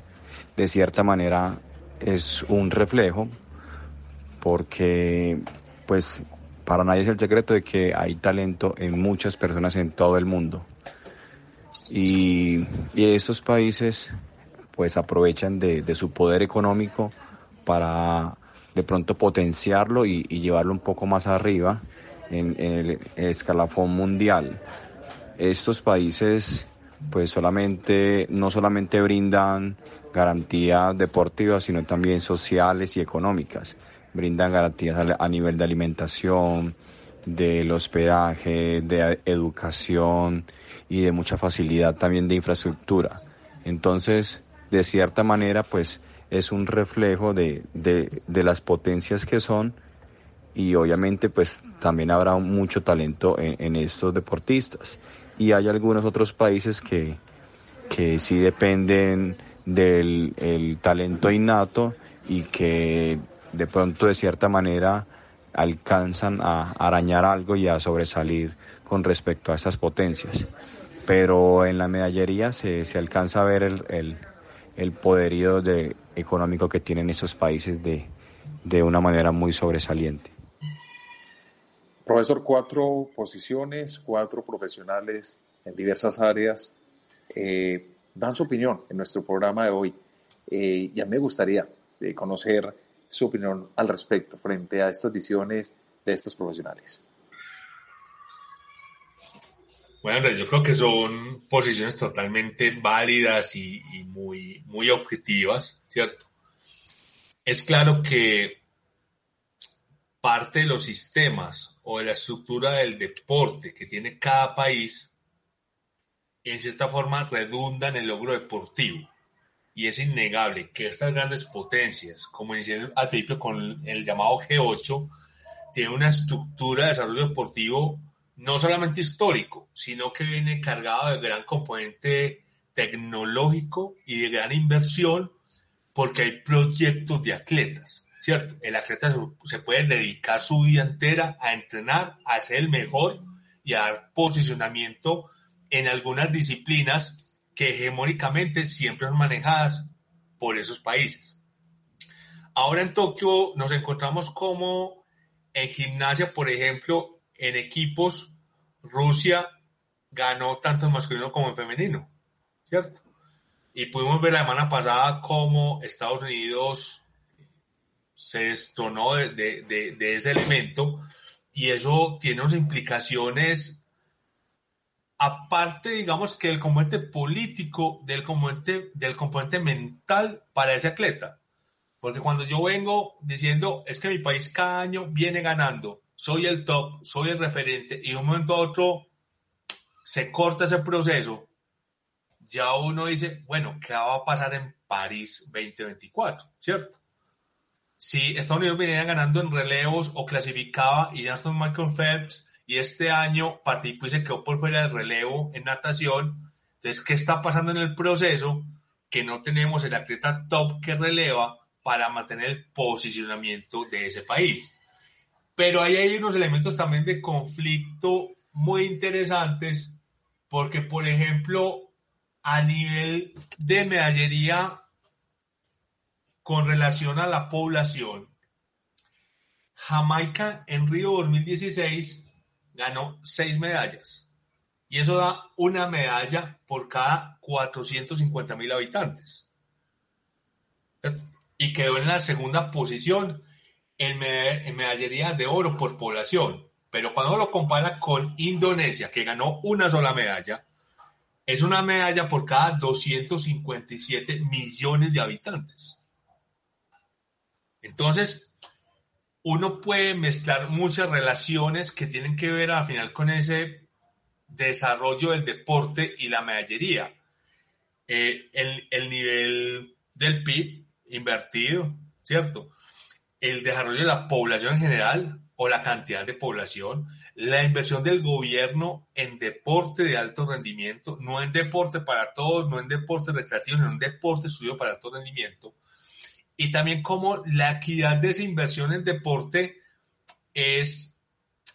de cierta manera es un reflejo, porque pues para nadie es el secreto de que hay talento en muchas personas en todo el mundo. Y, y estos países pues aprovechan de, su poder económico para de pronto potenciarlo y, llevarlo un poco más arriba en, el escalafón mundial. Estos países pues solamente, no solamente brindan garantías deportivas, sino también sociales y económicas. Brindan garantías a nivel de alimentación, del hospedaje, de educación y de mucha facilidad también de infraestructura. Entonces, de cierta manera, pues es un reflejo de, las potencias que son y obviamente pues también habrá mucho talento en estos deportistas y hay algunos otros países que, que sí dependen del talento innato y que de pronto de cierta manera alcanzan a arañar algo y a sobresalir con respecto a esas potencias. Pero en la medallería se, se alcanza a ver el, el poderío de, económico que tienen esos países de, de una manera muy sobresaliente. Profesor, cuatro posiciones, cuatro profesionales en diversas áreas eh, dan su opinión en nuestro programa de hoy. Eh, ya me gustaría eh, conocer su opinión al respecto frente a estas visiones de estos profesionales. Bueno, yo creo que son posiciones totalmente válidas y, muy, muy objetivas, ¿cierto? Es claro que parte de los sistemas o de la estructura del deporte que tiene cada país, en cierta forma redunda en el logro deportivo. Y es innegable que estas grandes potencias, como decía al principio con el llamado G8, tienen una estructura de desarrollo deportivo no solamente histórico, sino que viene cargado de gran componente tecnológico y de gran inversión, porque hay proyectos de atletas ¿cierto? El atleta se puede dedicar su vida entera a entrenar, a ser el mejor y a dar posicionamiento en algunas disciplinas que hegemónicamente siempre son manejadas por esos países. Ahora en Tokio nos encontramos como en gimnasia, por ejemplo, en equipos, Rusia ganó tanto en masculino como en femenino, ¿cierto? Y pudimos ver la semana pasada cómo Estados Unidos se destronó de, ese elemento y eso tiene unas implicaciones aparte, digamos, que el componente político del componente, del componente mental para ese atleta. Porque cuando yo vengo diciendo, es que mi país cada año viene ganando, soy el top, soy el referente, y de un momento a otro se corta ese proceso, ya uno dice, bueno, ¿qué va a pasar en París 2024? ¿Cierto? si Estados Unidos venía ganando en relevos o clasificaba y está Michael Phelps y este año participó y se quedó por fuera del relevo en natación. Entonces, ¿qué está pasando en el proceso? Que no tenemos el atleta top que releva para mantener el posicionamiento de ese país. Pero ahí hay unos elementos también de conflicto muy interesantes, porque, por ejemplo, a nivel de medallería con relación a la población, Jamaica en Río 2016 ganó seis medallas. Y eso da una medalla por cada 450 mil habitantes. Y quedó en la segunda posición en, medallería de oro por población. Pero cuando lo compara con Indonesia, que ganó una sola medalla, es una medalla por cada 257 millones de habitantes. Entonces, uno puede mezclar muchas relaciones que tienen que ver al final con ese desarrollo del deporte y la medallería. Eh, el, nivel del PIB invertido, ¿cierto? El desarrollo de la población en general o la cantidad de población, la inversión del gobierno en deporte de alto rendimiento, no en deporte para todos, no en deporte recreativo, sino en deporte estudio para alto rendimiento, y también cómo la equidad de esa inversión en deporte es,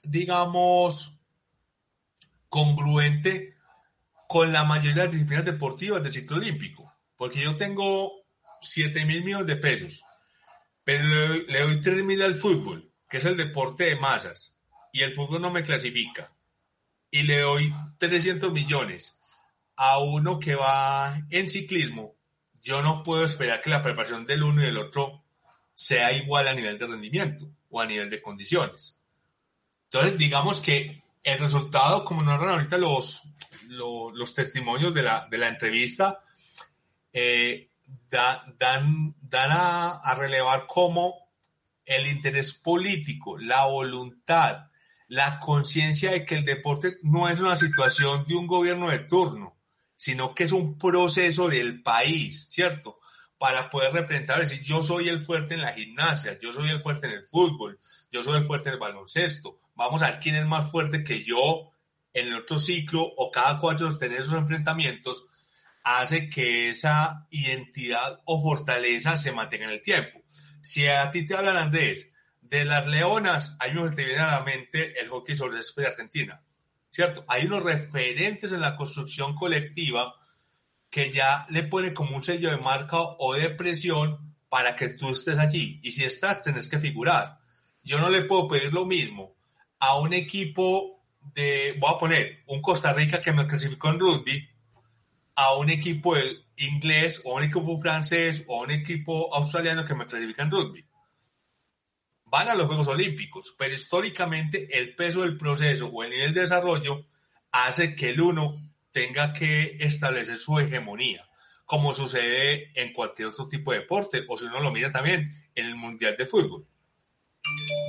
digamos, congruente con la mayoría de las disciplinas deportivas del ciclo olímpico. Porque yo tengo 7 mil millones de pesos, pero le doy 3 mil al fútbol, que es el deporte de masas, y el fútbol no me clasifica. Y le doy 300 millones a uno que va en ciclismo yo no puedo esperar que la preparación del uno y del otro sea igual a nivel de rendimiento o a nivel de condiciones. Entonces, digamos que el resultado, como narran ahorita los, los, testimonios de la, de la entrevista, eh, dan, dan a, a relevar cómo el interés político, la voluntad, la conciencia de que el deporte no es una situación de un gobierno de turno, sino que es un proceso del país, ¿cierto? Para poder representar, decir, yo soy el fuerte en la gimnasia, yo soy el fuerte en el fútbol, yo soy el fuerte en el baloncesto, vamos a ver quién es más fuerte que yo en el otro ciclo o cada cuatro tener esos enfrentamientos, hace que esa identidad o fortaleza se mantenga en el tiempo. Si a ti te hablan, Andrés, de las leonas, ahí me te viene a la mente el hockey sobre césped de Argentina. ¿cierto? Hay unos referentes en la construcción colectiva que ya le pone como un sello de marca o de presión para que tú estés allí. Y si estás, tenés que figurar. Yo no le puedo pedir lo mismo a un equipo de, voy a poner, un Costa Rica que me clasificó en rugby, a un equipo inglés o un equipo francés o un equipo australiano que me clasifica en rugby van a los Juegos Olímpicos, pero históricamente el peso del proceso o el nivel de desarrollo hace que el uno tenga que establecer su hegemonía, como sucede en cualquier otro tipo de deporte, o si uno lo mira también en el Mundial de Fútbol.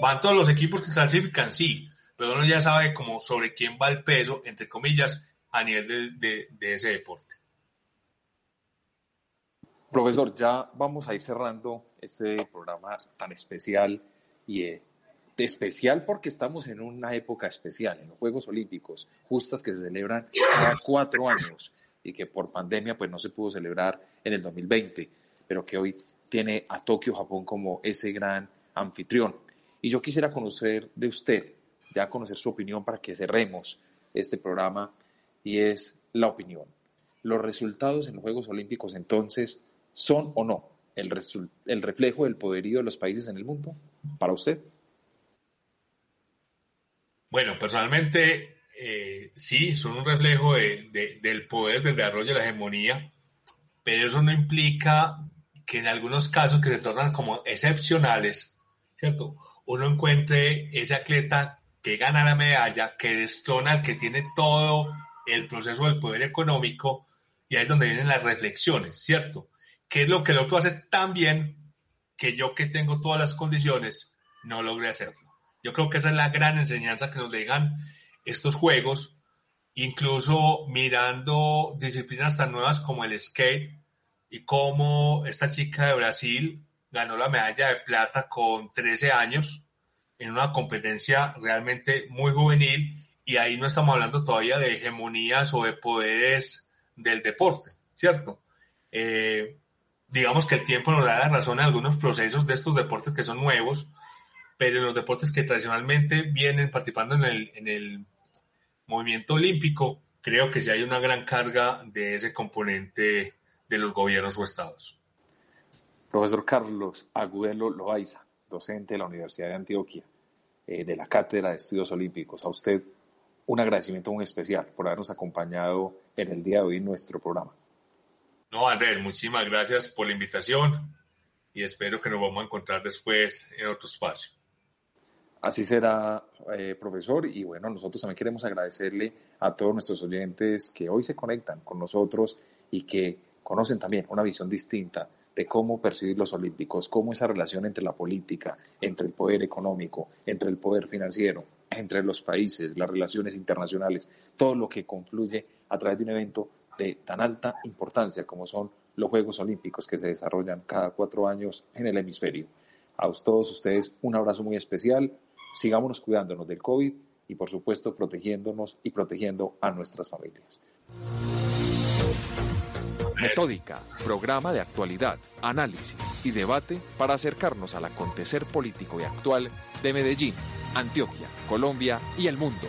Van todos los equipos que clasifican, sí, pero uno ya sabe como sobre quién va el peso, entre comillas, a nivel de, de ese deporte. Profesor, ya vamos a ir cerrando este programa tan especial y eh, especial porque estamos en una época especial, en los Juegos Olímpicos, justas que se celebran cada cuatro años y que por pandemia pues no se pudo celebrar en el 2020, pero que hoy tiene a Tokio, Japón como ese gran anfitrión. Y yo quisiera conocer de usted, ya conocer su opinión para que cerremos este programa y es la opinión. ¿Los resultados en los Juegos Olímpicos entonces son o no el, el reflejo del poderío de los países en el mundo para usted? Bueno, personalmente eh, sí, son un reflejo del poder, del desarrollo de la hegemonía, pero eso no implica que en algunos casos que se tornan como excepcionales, ¿cierto? Uno encuentre ese atleta que gana la medalla, que destrona al que tiene todo el proceso del poder económico, y ahí es donde vienen las reflexiones, ¿cierto? ¿Qué es lo que el otro hace tan bien que yo que tengo todas las condiciones no logré hacerlo? Yo creo que esa es la gran enseñanza que nos dejan estos juegos, incluso mirando disciplinas tan nuevas como el skate y como esta chica de Brasil ganó la medalla de plata con 13 años en una competencia realmente muy juvenil y ahí no estamos hablando todavía de hegemonías o de poderes del deporte, ¿cierto? Eh, digamos que el tiempo nos da la razón en algunos procesos de estos deportes que son nuevos, pero en los deportes que tradicionalmente vienen participando en el, en el movimiento olímpico, creo que ya hay una gran carga de ese componente de los gobiernos o estados. Profesor Carlos Agudelo Loaiza, docente de la Universidad de Antioquia, eh, de la Cátedra de Estudios Olímpicos. A usted un agradecimiento muy especial por habernos acompañado en el día de hoy en nuestro programa. No, Andrés, muchísimas gracias por la invitación y espero que nos vamos a encontrar después en otro espacio. Así será, eh, profesor. Y bueno, nosotros también queremos agradecerle a todos nuestros oyentes que hoy se conectan con nosotros y que conocen también una visión distinta de cómo percibir los olímpicos, cómo esa relación entre la política, entre el poder económico, entre el poder financiero, entre los países, las relaciones internacionales, todo lo que confluye a través de un evento de tan alta importancia como son los Juegos Olímpicos que se desarrollan cada cuatro años en el hemisferio. A todos ustedes un abrazo muy especial, sigámonos cuidándonos del COVID y por supuesto protegiéndonos y protegiendo a nuestras familias. Metódica, programa de actualidad, análisis y debate para acercarnos al acontecer político y actual de Medellín, Antioquia, Colombia y el mundo.